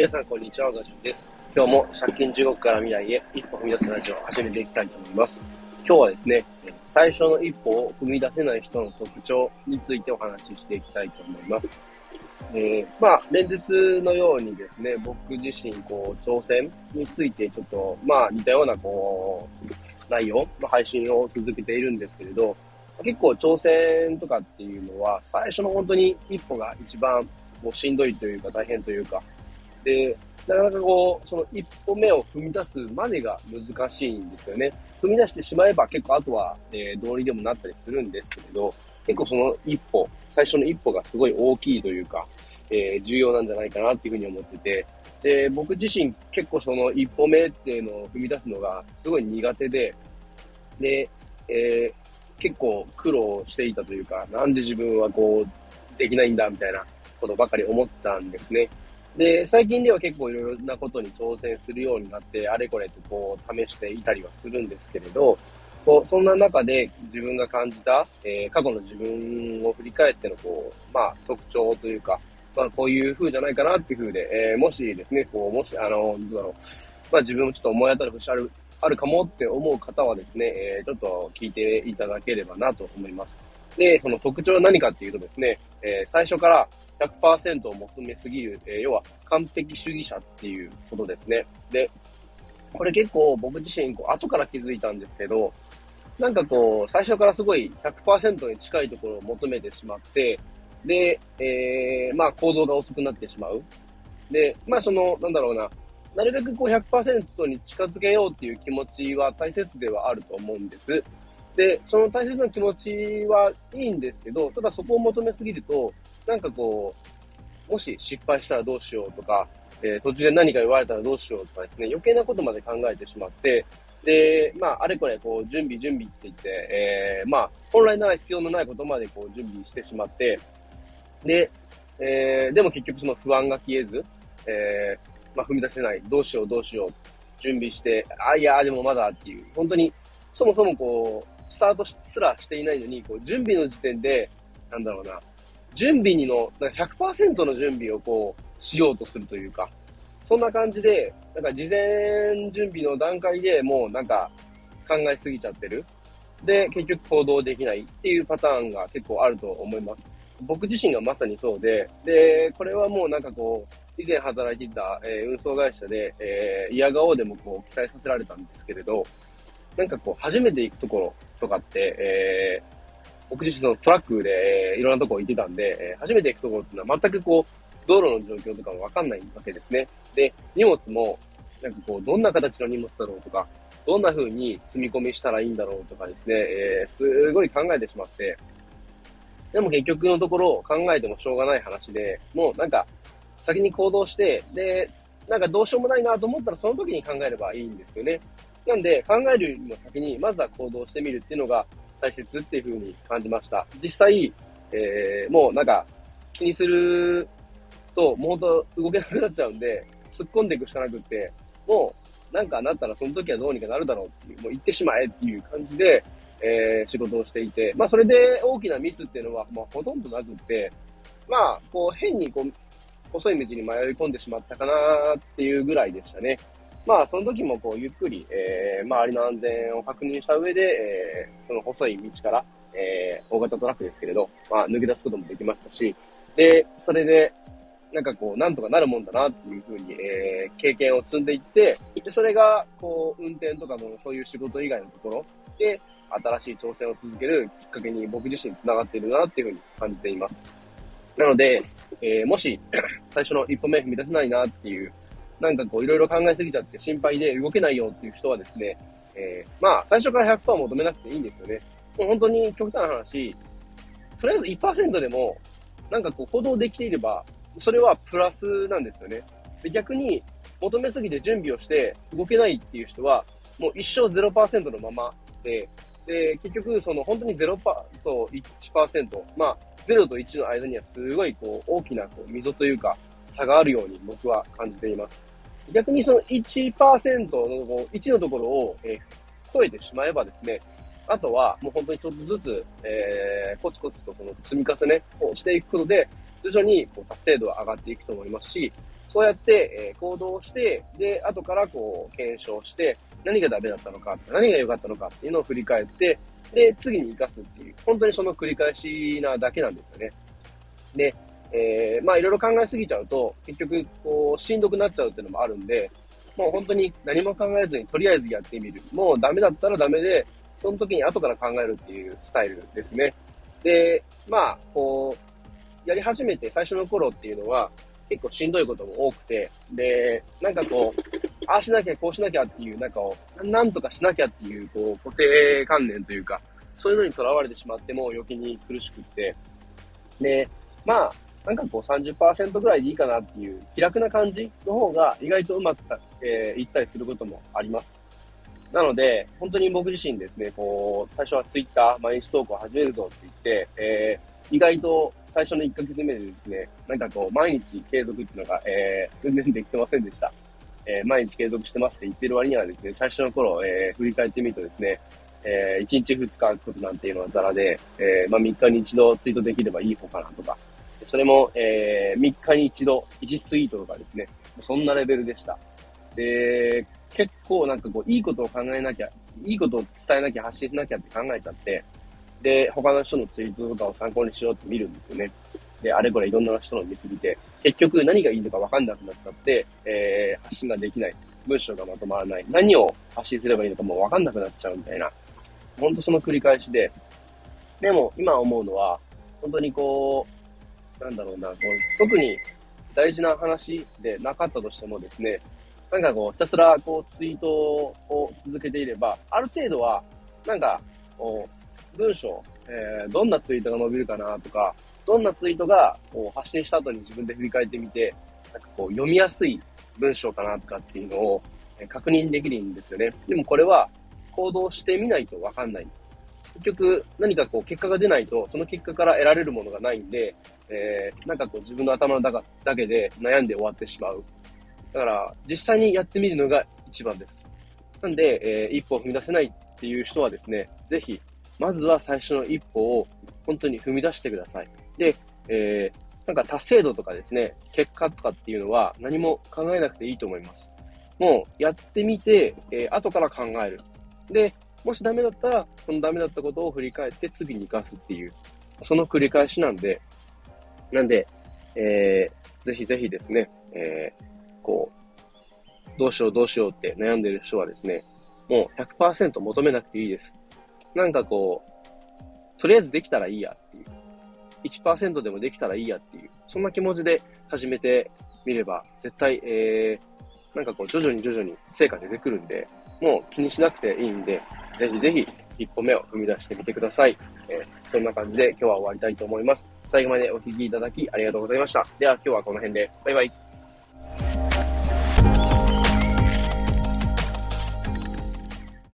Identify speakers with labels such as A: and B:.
A: 皆さん、こんにちは。ガジュンです。今日も借金地獄から未来へ一歩踏み出すラジオを始めていきたいと思います。今日はですね、最初の一歩を踏み出せない人の特徴についてお話ししていきたいと思います。えー、まあ、連日のようにですね、僕自身、こう、挑戦についてちょっと、まあ、似たような、こう、内容の配信を続けているんですけれど、結構挑戦とかっていうのは、最初の本当に一歩が一番もうしんどいというか大変というか、で、なかなかこう、その一歩目を踏み出すまでが難しいんですよね。踏み出してしまえば結構あとは、えー、道理でもなったりするんですけれど、結構その一歩、最初の一歩がすごい大きいというか、えー、重要なんじゃないかなっていうふうに思ってて、で、僕自身結構その一歩目っていうのを踏み出すのがすごい苦手で、で、えー、結構苦労していたというか、なんで自分はこう、できないんだみたいなことばかり思ったんですね。で、最近では結構いろいろなことに挑戦するようになって、あれこれとこう試していたりはするんですけれど、こうそんな中で自分が感じた、えー、過去の自分を振り返ってのこう、まあ、特徴というか、まあ、こういう風じゃないかなっていう風で、えー、もしですね、こう、もし、あの、どうだろう、まあ自分もちょっと思い当たる節ある、あるかもって思う方はですね、えー、ちょっと聞いていただければなと思います。で、その特徴は何かっていうとですね、え、最初から100%を求めすぎる、えー、要は完璧主義者っていうことですね。で、これ結構僕自身こう後から気づいたんですけど、なんかこう、最初からすごい100%に近いところを求めてしまって、で、えー、まあ行動が遅くなってしまう。で、まあその、なんだろうな、なるべくこう100%に近づけようっていう気持ちは大切ではあると思うんです。で、その大切な気持ちはいいんですけど、ただそこを求めすぎると、なんかこう、もし失敗したらどうしようとか、えー、途中で何か言われたらどうしようとかですね、余計なことまで考えてしまって、で、まあ、あれこれ、こう、準備、準備って言って、えー、まあ、本来なら必要のないことまで、こう、準備してしまって、で、えー、でも結局その不安が消えず、えー、まあ、踏み出せない、どうしよう、どうしよう、準備して、あ、いや、でもまだっていう、本当に、そもそもこう、スタートすらしていないのに、こう、準備の時点で、なんだろうな、準備にの、なんか100%の準備をこう、しようとするというか、そんな感じで、なんか事前準備の段階でもうなんか考えすぎちゃってる。で、結局行動できないっていうパターンが結構あると思います。僕自身がまさにそうで、で、これはもうなんかこう、以前働いていた、えー、運送会社で、えー、嫌顔でもこう期待させられたんですけれど、なんかこう、初めて行くところとかって、えー、僕自身のトラックで、えー、いろんなとこ行ってたんで、えー、初めて行くところっていうのは全くこう、道路の状況とかもわかんないわけですね。で、荷物も、なんかこう、どんな形の荷物だろうとか、どんな風に積み込みしたらいいんだろうとかですね、えー、すごい考えてしまって、でも結局のところ考えてもしょうがない話で、もうなんか、先に行動して、で、なんかどうしようもないなと思ったらその時に考えればいいんですよね。なんで、考えるよりも先に、まずは行動してみるっていうのが、大切っていう風に感じました。実際、えー、もうなんか気にすると、もうほんと動けなくなっちゃうんで、突っ込んでいくしかなくって、もうなんかなったらその時はどうにかなるだろうっていう、もう行ってしまえっていう感じで、えー、仕事をしていて、まあそれで大きなミスっていうのは、まあほとんどなくって、まあこう変にこう、細い道に迷い込んでしまったかなっていうぐらいでしたね。まあ、その時もこう、ゆっくり、えー、周りの安全を確認した上で、えー、その細い道から、えー、大型トラックですけれど、まあ、抜け出すこともできましたし、で、それで、なんかこう、なんとかなるもんだなっていうふうに、えー、経験を積んでいって、で、それが、こう、運転とかのそういう仕事以外のところで、新しい挑戦を続けるきっかけに僕自身繋がっているなっていうふうに感じています。なので、えー、もし、最初の一歩目踏み出せないなっていうなんかこういろいろ考えすぎちゃって心配で動けないよっていう人はですね、えー、まあ最初から100%求めなくていいんですよね。もう本当に極端な話、とりあえず1%でもなんかこう行動できていれば、それはプラスなんですよね。で逆に求めすぎて準備をして動けないっていう人は、もう一生0%のままで、で、結局、その本当に0%と1%、まあ、0と1の間にはすごいこう大きなこう溝というか差があるように僕は感じています。逆にその1%の1のところを、えー、超えてしまえばですね、あとはもう本当にちょっとずつ、えー、コツコツとこの積み重ねをしていくことで、徐々にこう達成度は上がっていくと思いますし、そうやって、え、行動して、で、後からこう、検証して、何がダメだったのか、何が良かったのかっていうのを振り返って、で、次に活かすっていう、本当にその繰り返しなだけなんですよね。で、えー、まあいろいろ考えすぎちゃうと、結局、こう、しんどくなっちゃうっていうのもあるんで、もう本当に何も考えずにとりあえずやってみる。もうダメだったらダメで、その時に後から考えるっていうスタイルですね。で、まあ、こう、やり始めて最初の頃っていうのは、結構しんどいことも多くて、で、なんかこう、ああしなきゃ、こうしなきゃっていう、なんかを、なんとかしなきゃっていう、こう、固定観念というか、そういうのにとらわれてしまっても余計に苦しくって、で、まあ、なんかこう30%ぐらいでいいかなっていう気楽な感じの方が意外とうまくえー、いったりすることもあります。なので、本当に僕自身ですね、こう、最初は Twitter 毎日投稿始めるぞって言って、えー、意外と最初の1ヶ月目でですね、なんかこう、毎日継続っていうのが、えー、全然できてませんでした。えー、毎日継続してますって言ってる割にはですね、最初の頃、えー、振り返ってみるとですね、えー、1日2日書くことなんていうのはザラで、えー、まあ3日に一度ツイートできればいい方かなとか、それも、えー、3日に一度1ツイートとかですね、そんなレベルでした。で、結構なんかこう、いいことを考えなきゃ、いいことを伝えなきゃ、発信しなきゃって考えちゃって、で、他の人のツイートとかを参考にしようって見るんですよね。で、あれこれいろんな人の見すぎて、結局何がいいのかわかんなくなっちゃって、えー、発信ができない。文章がまとまらない。何を発信すればいいのかもうわかんなくなっちゃうみたいな。ほんとその繰り返しで。でも、今思うのは、本当にこう、なんだろうな、こう特に大事な話でなかったとしてもですね、なんかこう、ひたすらこうツイートを続けていれば、ある程度は、なんか、こう、文章、えー、どんなツイートが伸びるかなとか、どんなツイートがこう発信した後に自分で振り返ってみて、なんかこう、読みやすい文章かなとかっていうのを確認できるんですよね。でもこれは行動してみないとわかんない。結局何かこう結果が出ないと、その結果から得られるものがないんで、えー、なんかこう自分の頭の中だけで悩んで終わってしまう。だから、実際にやってみるのが一番です。なんで、えー、一歩を踏み出せないっていう人はですね、ぜひ、まずは最初の一歩を本当に踏み出してください。で、えー、なんか達成度とかですね、結果とかっていうのは何も考えなくていいと思います。もうやってみて、えー、後から考える。で、もしダメだったら、そのダメだったことを振り返って次に活かすっていう、その繰り返しなんで、なんで、えー、ぜひぜひですね、えー、こう、どうしようどうしようって悩んでる人はですね、もう100%求めなくていいです。なんかこう、とりあえずできたらいいやっていう。1%でもできたらいいやっていう。そんな気持ちで始めてみれば、絶対、えー、なんかこう、徐々に徐々に成果出てくるんで、もう気にしなくていいんで、ぜひぜひ一歩目を踏み出してみてください。えー、そんな感じで今日は終わりたいと思います。最後までお聴きいただきありがとうございました。では今日はこの辺で。バイバイ。